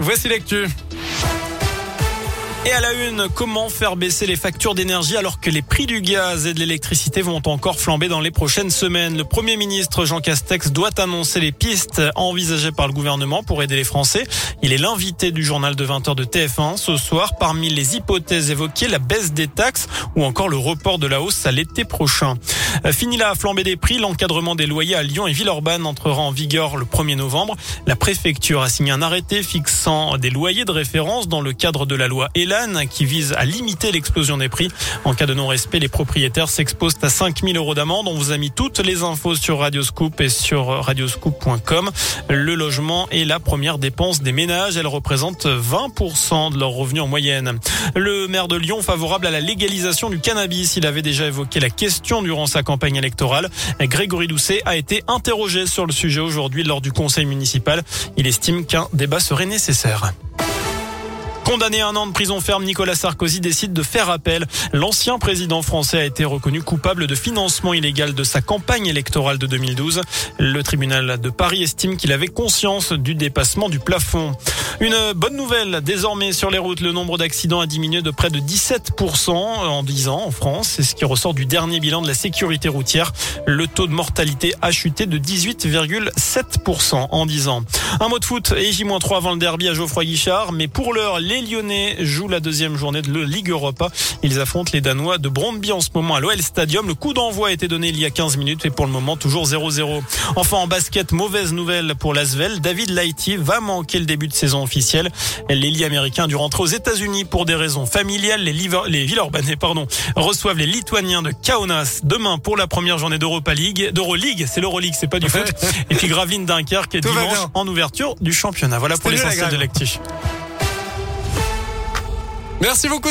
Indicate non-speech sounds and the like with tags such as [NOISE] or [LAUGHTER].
Voici l'actu. Et à la une, comment faire baisser les factures d'énergie alors que les prix du gaz et de l'électricité vont encore flamber dans les prochaines semaines? Le Premier ministre Jean Castex doit annoncer les pistes envisagées par le gouvernement pour aider les Français. Il est l'invité du journal de 20h de TF1 ce soir. Parmi les hypothèses évoquées, la baisse des taxes ou encore le report de la hausse à l'été prochain. Euh, fini la flambée des prix, l'encadrement des loyers à Lyon et Villeurbanne entrera en vigueur le 1er novembre. La préfecture a signé un arrêté fixant des loyers de référence dans le cadre de la loi qui vise à limiter l'explosion des prix. En cas de non-respect, les propriétaires s'exposent à 5000 euros d'amende. On vous a mis toutes les infos sur Radioscoop et sur radioscoop.com. Le logement est la première dépense des ménages. Elle représente 20% de leurs revenus en moyenne. Le maire de Lyon favorable à la légalisation du cannabis. Il avait déjà évoqué la question durant sa campagne électorale. Grégory Doucet a été interrogé sur le sujet aujourd'hui lors du conseil municipal. Il estime qu'un débat serait nécessaire. Condamné à un an de prison ferme, Nicolas Sarkozy décide de faire appel. L'ancien président français a été reconnu coupable de financement illégal de sa campagne électorale de 2012. Le tribunal de Paris estime qu'il avait conscience du dépassement du plafond. Une bonne nouvelle, désormais sur les routes, le nombre d'accidents a diminué de près de 17% en 10 ans en France. C'est ce qui ressort du dernier bilan de la sécurité routière. Le taux de mortalité a chuté de 18,7% en 10 ans. Un mot de foot et J-3 avant le derby à Geoffroy Guichard. Mais pour l'heure, les Lyonnais jouent la deuxième journée de la Ligue Europa. Ils affrontent les Danois de Brondby en ce moment à l'OL Stadium. Le coup d'envoi a été donné il y a 15 minutes et pour le moment toujours 0-0. Enfin en basket, mauvaise nouvelle pour l'Asvel. David Lighty va manquer le début de saison officielle. L'élite américain dû rentrer aux États-Unis pour des raisons familiales. Les, Liver les Villeurbanais pardon, reçoivent les Lituaniens de Kaunas demain pour la première journée d'Europa League. d'Euroleague, c'est l'Euroleague, c'est pas du [LAUGHS] foot. et puis Gravelines Dunkerque dimanche en ouverture du championnat. Voilà pour l'essentiel de l'actif. Merci beaucoup.